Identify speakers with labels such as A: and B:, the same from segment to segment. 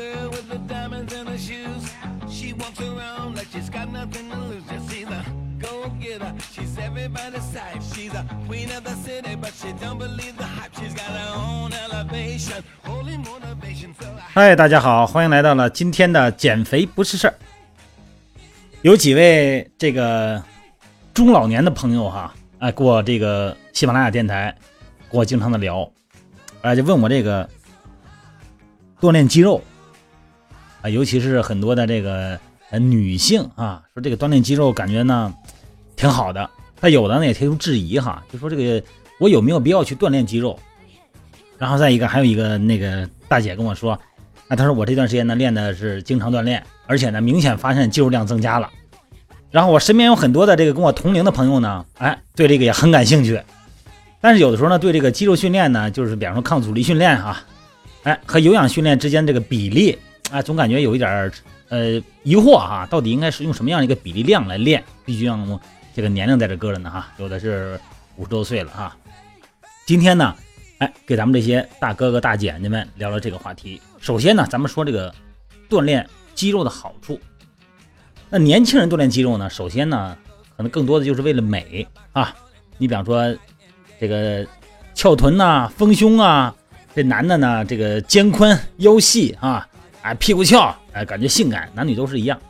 A: girl with the diamonds in her shoes. She walks around like she's got nothing to lose. Just she's a go-getter. She's everybody's type. She's a queen of the city, but she don't believe the hype. She's got her own elevation, holy motivation. So I
B: 嗨，大家好，欢迎来到了今天的减肥不是事儿。有几位这个中老年的朋友哈，哎，给我这个喜马拉雅电台，跟我经常的聊，哎，就问我这个锻炼肌肉啊，尤其是很多的这个呃女性啊，说这个锻炼肌肉感觉呢挺好的，但有的呢也提出质疑哈，就说这个我有没有必要去锻炼肌肉？然后再一个，还有一个那个大姐跟我说，啊，她说我这段时间呢练的是经常锻炼，而且呢明显发现肌肉量增加了。然后我身边有很多的这个跟我同龄的朋友呢，哎，对这个也很感兴趣。但是有的时候呢，对这个肌肉训练呢，就是比方说抗阻力训练啊，哎，和有氧训练之间这个比例，哎，总感觉有一点儿呃疑惑哈，到底应该是用什么样的一个比例量来练？必须让这个年龄在这搁着呢哈，有的是五十多岁了哈。今天呢，哎，给咱们这些大哥哥大姐姐们聊聊这个话题。首先呢，咱们说这个锻炼肌肉的好处。那年轻人锻炼肌肉呢，首先呢，可能更多的就是为了美啊。你比方说这个翘臀呐、丰胸啊，这男的呢，这个肩宽腰细啊，哎屁股翘，哎感觉性感，男女都是一样。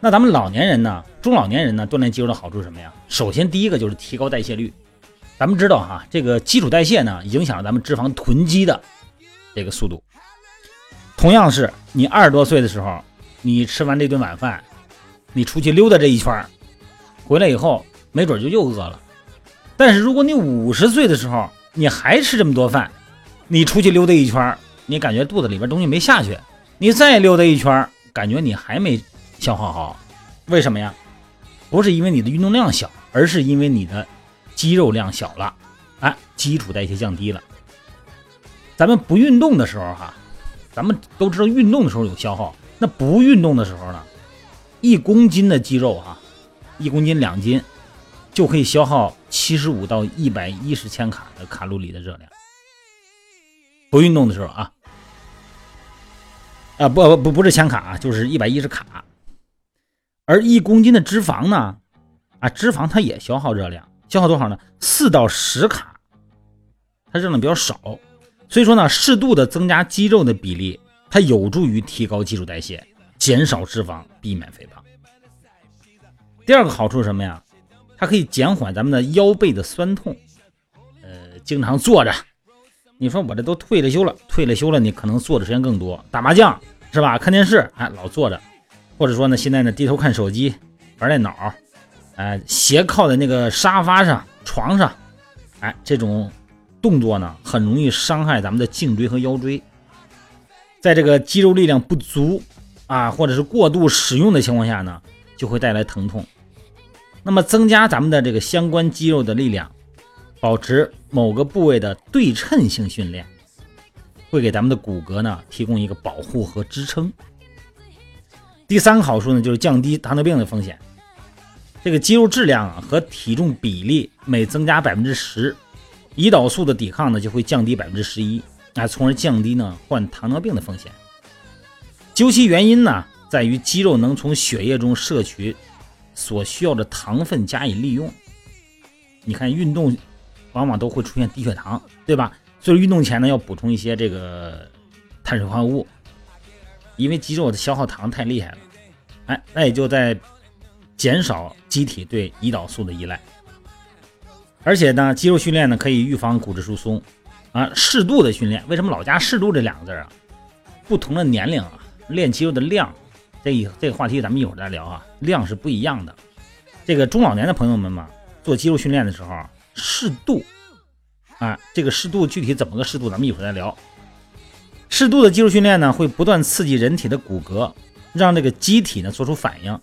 B: 那咱们老年人呢，中老年人呢，锻炼肌肉的好处是什么呀？首先第一个就是提高代谢率。咱们知道哈，这个基础代谢呢，影响咱们脂肪囤积的这个速度。同样是你二十多岁的时候，你吃完这顿晚饭，你出去溜达这一圈儿，回来以后没准就又饿了。但是如果你五十岁的时候，你还吃这么多饭，你出去溜达一圈儿，你感觉肚子里边东西没下去，你再溜达一圈，感觉你还没消化好，为什么呀？不是因为你的运动量小，而是因为你的肌肉量小了，哎，基础代谢降低了。咱们不运动的时候哈，咱们都知道运动的时候有消耗，那不运动的时候呢，一公斤的肌肉哈，一公斤两斤，就可以消耗七十五到一百一十千卡的卡路里的热量。不运动的时候啊，啊不不不不是千卡啊，就是一百一十卡。而一公斤的脂肪呢，啊脂肪它也消耗热量，消耗多少呢？四到十卡，它热量比较少。所以说呢，适度的增加肌肉的比例，它有助于提高基础代谢，减少脂肪，避免肥胖。第二个好处是什么呀？它可以减缓咱们的腰背的酸痛。呃，经常坐着，你说我这都退了休了，退了休了，你可能坐的时间更多，打麻将是吧？看电视，哎，老坐着，或者说呢，现在呢低头看手机，玩电脑，哎，斜靠在那个沙发上、床上，哎，这种。动作呢，很容易伤害咱们的颈椎和腰椎。在这个肌肉力量不足啊，或者是过度使用的情况下呢，就会带来疼痛。那么，增加咱们的这个相关肌肉的力量，保持某个部位的对称性训练，会给咱们的骨骼呢提供一个保护和支撑。第三个好处呢，就是降低糖尿病的风险。这个肌肉质量和体重比例每增加百分之十。胰岛素的抵抗呢就会降低百分之十一，啊，从而降低呢患糖尿病的风险。究其原因呢，在于肌肉能从血液中摄取所需要的糖分加以利用。你看运动往往都会出现低血糖，对吧？所以运动前呢要补充一些这个碳水化合物，因为肌肉的消耗糖太厉害了，哎，那也就在减少机体对胰岛素的依赖。而且呢，肌肉训练呢可以预防骨质疏松，啊，适度的训练。为什么老加“适度”这两个字啊？不同的年龄啊，练肌肉的量，这一这个话题咱们一会儿再聊啊，量是不一样的。这个中老年的朋友们嘛，做肌肉训练的时候，适度，啊，这个适度具体怎么个适度，咱们一会儿再聊。适度的肌肉训练呢，会不断刺激人体的骨骼，让这个机体呢做出反应。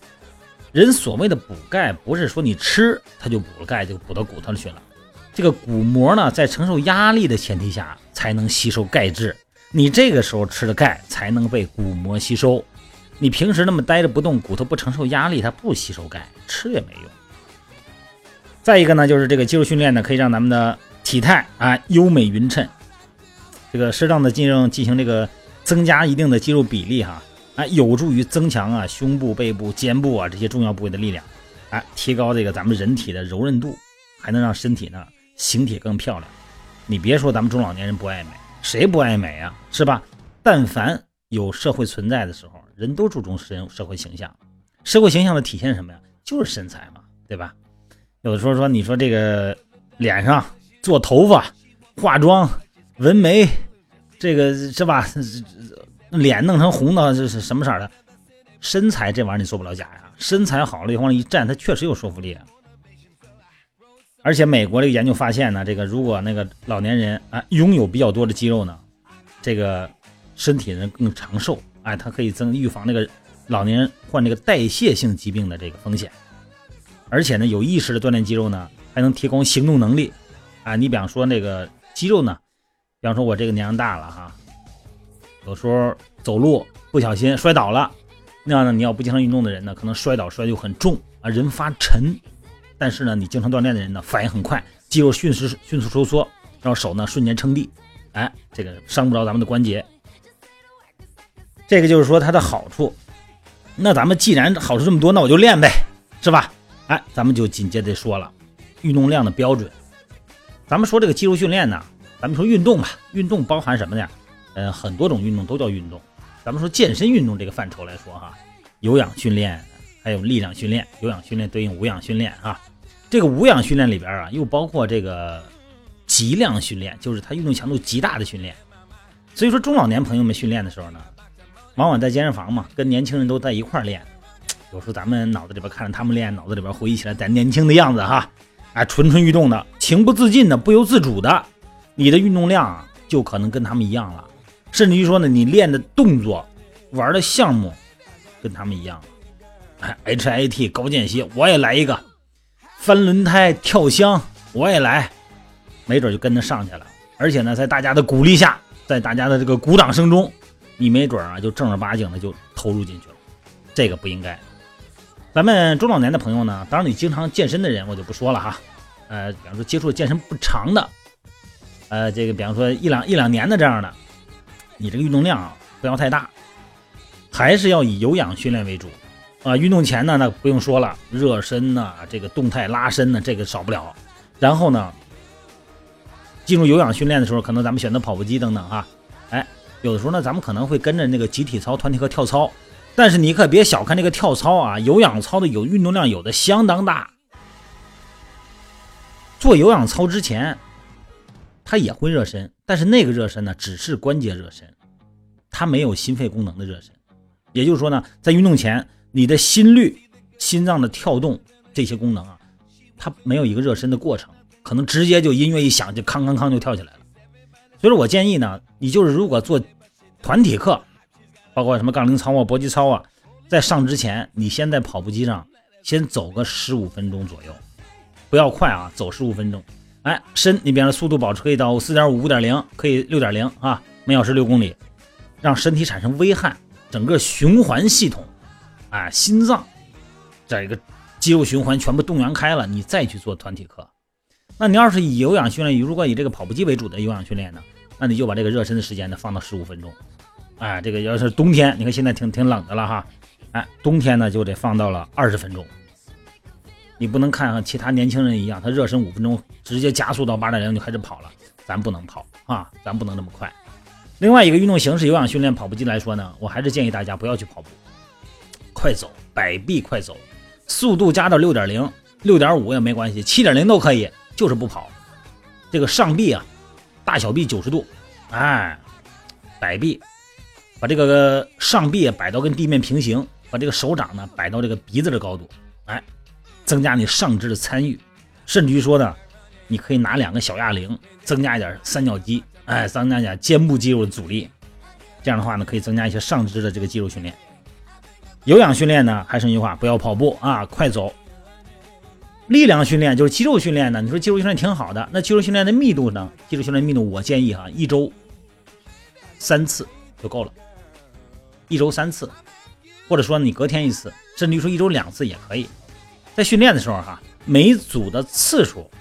B: 人所谓的补钙，不是说你吃它就补了钙，就补到骨头里去了。这个骨膜呢，在承受压力的前提下，才能吸收钙质。你这个时候吃的钙，才能被骨膜吸收。你平时那么待着不动，骨头不承受压力，它不吸收钙，吃也没用。再一个呢，就是这个肌肉训练呢，可以让咱们的体态啊优美匀称。这个适当的进行进行这个增加一定的肌肉比例哈，啊，有助于增强啊胸部、背部、肩部啊这些重要部位的力量，哎，提高这个咱们人体的柔韧度，还能让身体呢形体更漂亮。你别说咱们中老年人不爱美，谁不爱美啊？是吧？但凡有社会存在的时候，人都注重身社会形象。社会形象的体现什么呀？就是身材嘛，对吧？有的时候说，你说这个脸上做头发、化妆、纹眉，这个是吧？脸弄成红的，这是什么色的？身材这玩意儿你做不了假呀。身材好了，往那一站，它确实有说服力。而且美国这个研究发现呢，这个如果那个老年人啊拥有比较多的肌肉呢，这个身体呢更长寿，哎，它可以增预防那个老年人患这个代谢性疾病的这个风险。而且呢，有意识的锻炼肌肉呢，还能提高行动能力。啊，你比方说那个肌肉呢，比方说我这个年龄大了哈，有时候走路不小心摔倒了，那样呢，你要不经常运动的人呢，可能摔倒摔就很重啊，人发沉。但是呢，你经常锻炼的人呢，反应很快，肌肉迅速迅速收缩，然后手呢瞬间撑地，哎，这个伤不着咱们的关节。这个就是说它的好处。那咱们既然好处这么多，那我就练呗，是吧？哎，咱们就紧接着说了，运动量的标准。咱们说这个肌肉训练呢，咱们说运动吧，运动包含什么呢？呃，很多种运动都叫运动。咱们说健身运动这个范畴来说哈，有氧训练，还有力量训练，有氧训练对应无氧训练啊。这个无氧训练里边啊，又包括这个极量训练，就是它运动强度极大的训练。所以说，中老年朋友们训练的时候呢，往往在健身房嘛，跟年轻人都在一块练。有时候咱们脑子里边看着他们练，脑子里边回忆起来咱年轻的样子哈，哎，蠢蠢欲动的，情不自禁的，不由自主的，你的运动量就可能跟他们一样了。甚至于说呢，你练的动作、玩的项目跟他们一样。哎，H I T 高间歇，我也来一个。翻轮胎、跳箱，我也来，没准就跟着上去了。而且呢，在大家的鼓励下，在大家的这个鼓掌声中，你没准啊就正儿八经的就投入进去了。这个不应该。咱们中老年的朋友呢，当然你经常健身的人，我就不说了哈。呃，比方说接触健身不长的，呃，这个比方说一两一两年的这样的，你这个运动量啊不要太大，还是要以有氧训练为主。啊，运动前呢，那不用说了，热身呢，这个动态拉伸呢，这个少不了。然后呢，进入有氧训练的时候，可能咱们选择跑步机等等哈。哎，有的时候呢，咱们可能会跟着那个集体操、团体课跳操，但是你可别小看这个跳操啊，有氧操的有运动量有的相当大。做有氧操之前，他也会热身，但是那个热身呢，只是关节热身，它没有心肺功能的热身。也就是说呢，在运动前。你的心率、心脏的跳动这些功能啊，它没有一个热身的过程，可能直接就音乐一响就康康康就跳起来了。所以说我建议呢，你就是如果做团体课，包括什么杠铃操啊、搏击操啊，在上之前，你先在跑步机上先走个十五分钟左右，不要快啊，走十五分钟。哎，身你比方说速度保持可以到四点五、五点零，可以六点零啊，每小时六公里，让身体产生微汗，整个循环系统。啊，心脏这个肌肉循环全部动员开了，你再去做团体课。那你要是以有氧训练，如果以这个跑步机为主的有氧训练呢，那你就把这个热身的时间呢放到十五分钟。哎，这个要是冬天，你看现在挺挺冷的了哈，哎，冬天呢就得放到了二十分钟。你不能看和其他年轻人一样，他热身五分钟直接加速到八点零就开始跑了，咱不能跑啊，咱不能那么快。另外一个运动形式有氧训练跑步机来说呢，我还是建议大家不要去跑步。快走，摆臂快走，速度加到六点零、六点五也没关系，七点零都可以，就是不跑。这个上臂啊，大小臂九十度，哎，摆臂，把这个上臂摆到跟地面平行，把这个手掌呢摆到这个鼻子的高度，哎，增加你上肢的参与，甚至于说呢，你可以拿两个小哑铃，增加一点三角肌，哎，增加一点肩部肌肉的阻力，这样的话呢，可以增加一些上肢的这个肌肉训练。有氧训练呢，还是那句话，不要跑步啊，快走。力量训练就是肌肉训练呢。你说肌肉训练挺好的，那肌肉训练的密度呢？肌肉训练密度，我建议哈，一周三次就够了。一周三次，或者说你隔天一次，甚至于说一周两次也可以。在训练的时候哈，每组的次数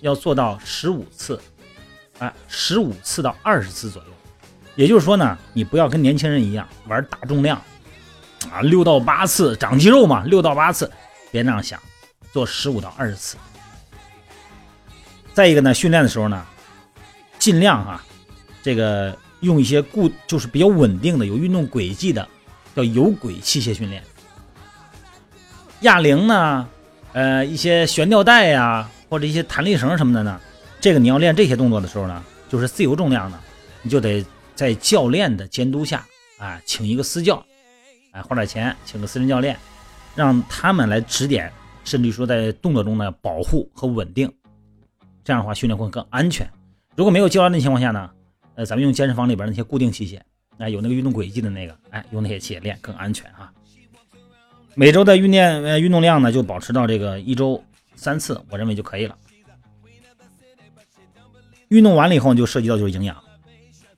B: 要做到十五次，哎，十五次到二十次左右。也就是说呢，你不要跟年轻人一样玩大重量啊，六到八次长肌肉嘛，六到八次，别那样想，做十五到二十次。再一个呢，训练的时候呢，尽量哈，这个用一些固就是比较稳定的、有运动轨迹的，叫有轨器械训练。哑铃呢，呃，一些悬吊带呀，或者一些弹力绳什么的呢，这个你要练这些动作的时候呢，就是自由重量的，你就得在教练的监督下，啊，请一个私教，哎，花点钱请个私人教练，让他们来指点，甚至说在动作中呢保护和稳定。这样的话，训练会更安全。如果没有教练的情况下呢，呃，咱们用健身房里边那些固定器械，哎，有那个运动轨迹的那个，哎，用那些器械练更安全啊。每周的运练呃运动量呢，就保持到这个一周三次，我认为就可以了。运动完了以后，就涉及到就是营养，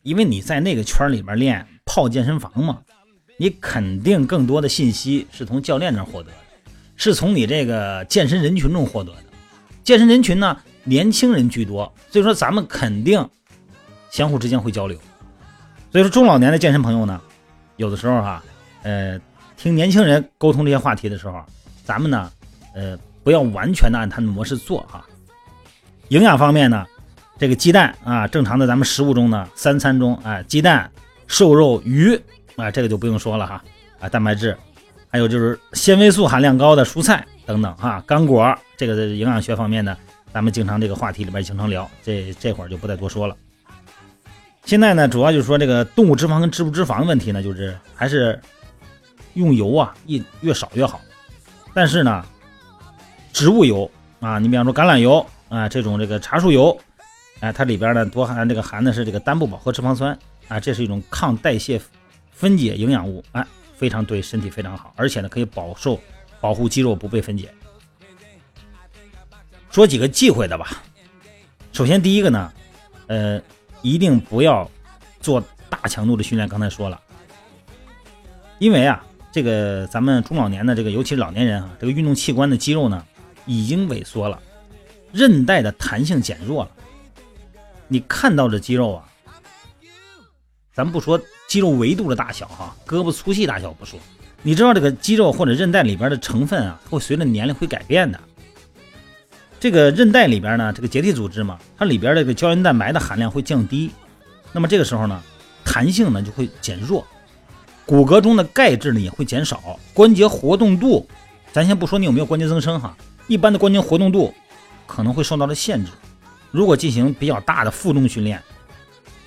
B: 因为你在那个圈里边练，泡健身房嘛，你肯定更多的信息是从教练那获得的，是从你这个健身人群中获得的。健身人群呢？年轻人居多，所以说咱们肯定相互之间会交流。所以说中老年的健身朋友呢，有的时候哈，呃，听年轻人沟通这些话题的时候，咱们呢，呃，不要完全的按他的模式做哈。营养方面呢，这个鸡蛋啊，正常的咱们食物中呢，三餐中啊，鸡蛋、瘦肉、鱼啊，这个就不用说了哈啊，蛋白质，还有就是纤维素含量高的蔬菜等等哈，干果，这个在营养学方面呢。咱们经常这个话题里边经常聊，这这会儿就不再多说了。现在呢，主要就是说这个动物脂肪跟植物脂肪的问题呢，就是还是用油啊，一越少越好。但是呢，植物油啊，你比方说橄榄油啊，这种这个茶树油，哎，它里边呢多含这个含的是这个单不饱和脂肪酸啊，这是一种抗代谢分解营养物，哎，非常对身体非常好，而且呢可以保受保护肌肉不被分解。说几个忌讳的吧。首先，第一个呢，呃，一定不要做大强度的训练。刚才说了，因为啊，这个咱们中老年的这个，尤其是老年人啊，这个运动器官的肌肉呢已经萎缩了，韧带的弹性减弱了。你看到的肌肉啊，咱不说肌肉维度的大小哈，胳膊粗细大小不说，你知道这个肌肉或者韧带里边的成分啊，会随着年龄会改变的。这个韧带里边呢，这个结缔组织嘛，它里边这个胶原蛋白的含量会降低，那么这个时候呢，弹性呢就会减弱，骨骼中的钙质呢也会减少，关节活动度，咱先不说你有没有关节增生哈，一般的关节活动度可能会受到了限制。如果进行比较大的负重训练，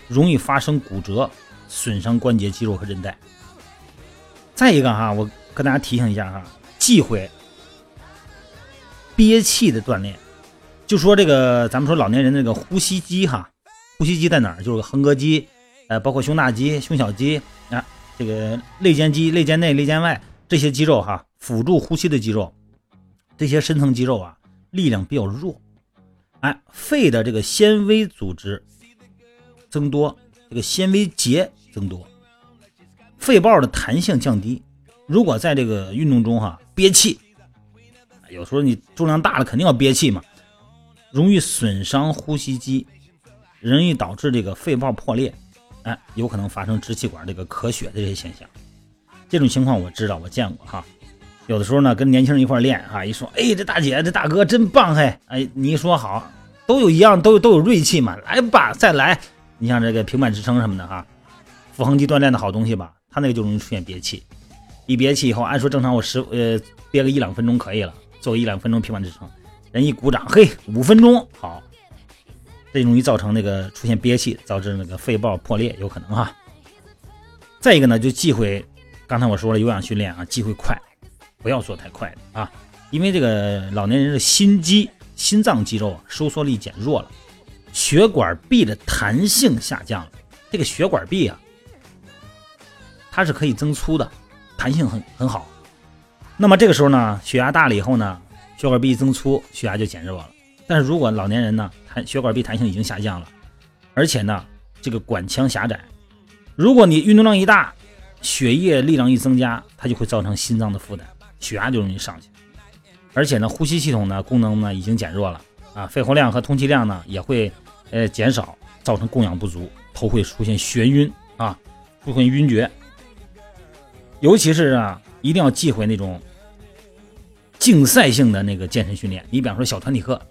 B: 容易发生骨折，损伤关节、肌肉和韧带。再一个哈，我跟大家提醒一下哈，忌讳憋气的锻炼。就说这个，咱们说老年人那个呼吸肌哈，呼吸肌在哪儿？就是横膈肌，呃，包括胸大肌、胸小肌啊，这个肋间肌、肋间内、肋间外这些肌肉哈，辅助呼吸的肌肉，这些深层肌肉啊，力量比较弱。哎，肺的这个纤维组织增多，这个纤维结增多，肺泡的弹性降低。如果在这个运动中哈憋气，有时候你重量大了，肯定要憋气嘛。容易损伤呼吸肌，容易导致这个肺泡破裂，哎，有可能发生支气管这个咳血的这些现象。这种情况我知道，我见过哈。有的时候呢，跟年轻人一块练啊，一说，哎，这大姐这大哥真棒嘿，哎，你一说好，都有一样，都都有锐气嘛，来吧，再来。你像这个平板支撑什么的哈，腹横肌锻炼的好东西吧，他那个就容易出现憋气。一憋气以后，按说正常我十呃憋个一两分钟可以了，做个一两分钟平板支撑。人一鼓掌，嘿，五分钟好，这容易造成那个出现憋气，导致那个肺泡破裂，有可能哈。再一个呢，就忌讳，刚才我说了有氧训练啊，忌讳快，不要做太快啊，因为这个老年人的心肌、心脏肌肉啊收缩力减弱了，血管壁的弹性下降了。这个血管壁啊，它是可以增粗的，弹性很很好。那么这个时候呢，血压大了以后呢？血管壁增粗，血压就减弱了。但是如果老年人呢，弹血管壁弹性已经下降了，而且呢，这个管腔狭窄，如果你运动量一大，血液力量一增加，它就会造成心脏的负担，血压就容易上去。而且呢，呼吸系统呢功能呢已经减弱了啊，肺活量和通气量呢也会呃减少，造成供氧不足，头会出现眩晕啊，出现晕厥。尤其是啊，一定要忌讳那种竞赛性的那个健身训练。你比方说小团体课，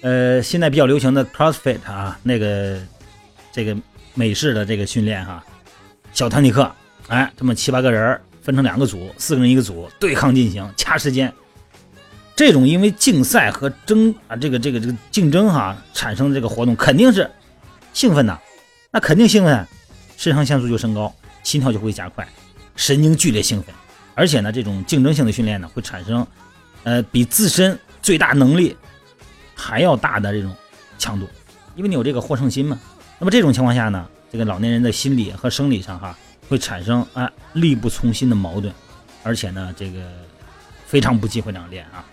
B: 呃，现在比较流行的 CrossFit 啊，那个这个美式的这个训练哈，小团体课，哎，这么七八个人分成两个组，四个人一个组对抗进行，掐时间。这种因为竞赛和争啊，这个这个这个竞争哈产生的这个活动，肯定是兴奋的，那肯定兴奋，肾上腺素就升高，心跳就会加快，神经剧烈兴奋，而且呢，这种竞争性的训练呢，会产生呃比自身最大能力还要大的这种强度，因为你有这个获胜心嘛。那么这种情况下呢，这个老年人的心理和生理上哈会产生啊力不从心的矛盾，而且呢，这个非常不忌讳这样练啊。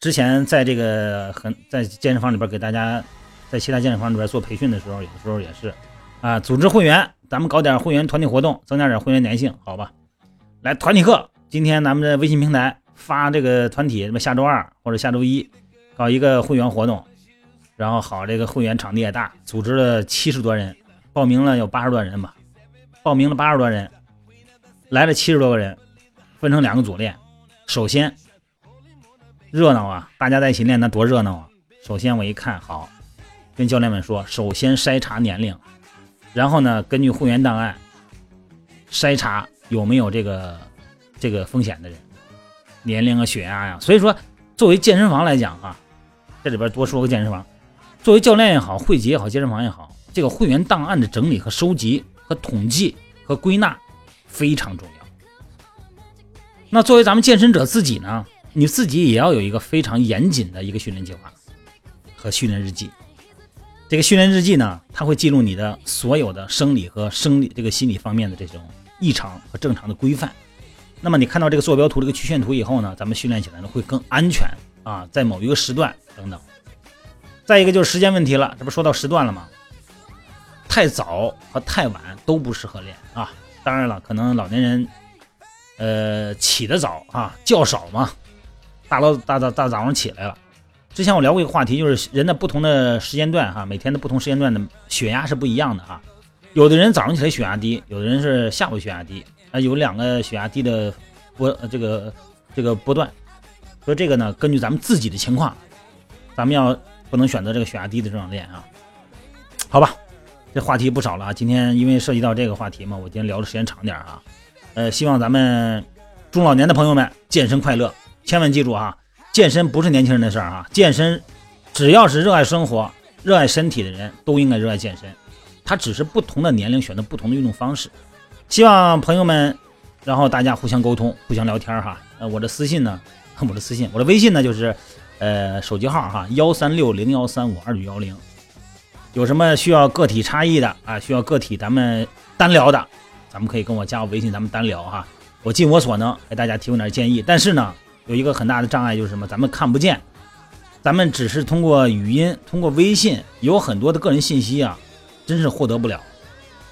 B: 之前在这个很在健身房里边给大家，在其他健身房里边做培训的时候，有的时候也是，啊，组织会员，咱们搞点会员团体活动，增加点会员粘性，好吧？来团体课，今天咱们的微信平台发这个团体，什么下周二或者下周一搞一个会员活动，然后好，这个会员场地也大，组织了七十多人，报名了有八十多人吧，报名了八十多人，来了七十多个人，分成两个组练，首先。热闹啊！大家在一起练，那多热闹啊！首先我一看，好，跟教练们说，首先筛查年龄，然后呢，根据会员档案筛查有没有这个这个风险的人，年龄啊、血压呀。所以说，作为健身房来讲啊，这里边多说个健身房，作为教练也好，会籍也好，健身房也好，这个会员档案的整理和收集和统计和归纳非常重要。那作为咱们健身者自己呢？你自己也要有一个非常严谨的一个训练计划和训练日记。这个训练日记呢，它会记录你的所有的生理和生理这个心理方面的这种异常和正常的规范。那么你看到这个坐标图、这个曲线图以后呢，咱们训练起来呢会更安全啊，在某一个时段等等。再一个就是时间问题了，这不说到时段了吗？太早和太晚都不适合练啊。当然了，可能老年人呃起得早啊，觉少嘛。大老大早大早上起来了，之前我聊过一个话题，就是人的不同的时间段哈，每天的不同时间段的血压是不一样的啊。有的人早上起来血压低，有的人是下午血压低，啊，有两个血压低的波这个这个波段。所以这个呢，根据咱们自己的情况，咱们要不能选择这个血压低的这种练啊。好吧，这话题不少了。今天因为涉及到这个话题嘛，我今天聊的时间长点啊。呃，希望咱们中老年的朋友们健身快乐。千万记住啊，健身不是年轻人的事儿啊！健身，只要是热爱生活、热爱身体的人都应该热爱健身。它只是不同的年龄选择不同的运动方式。希望朋友们，然后大家互相沟通、互相聊天哈。呃，我的私信呢，我的私信，我的微信呢就是，呃，手机号哈，幺三六零幺三五二九幺零。有什么需要个体差异的啊？需要个体咱们单聊的，咱们可以跟我加我微信，咱们单聊哈。我尽我所能给大家提供点建议，但是呢。有一个很大的障碍就是什么？咱们看不见，咱们只是通过语音、通过微信，有很多的个人信息啊，真是获得不了。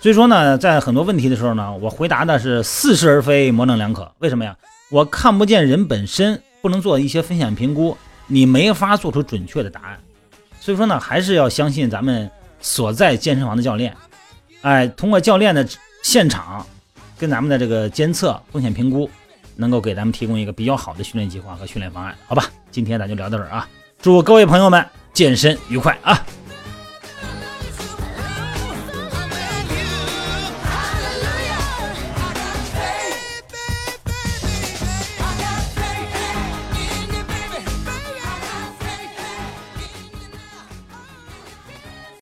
B: 所以说呢，在很多问题的时候呢，我回答的是似是而非、模棱两可。为什么呀？我看不见人本身，不能做一些风险评估，你没法做出准确的答案。所以说呢，还是要相信咱们所在健身房的教练，哎，通过教练的现场跟咱们的这个监测、风险评估。能够给咱们提供一个比较好的训练计划和训练方案，好吧？今天咱就聊到这儿啊！祝各位朋友们健身愉快啊！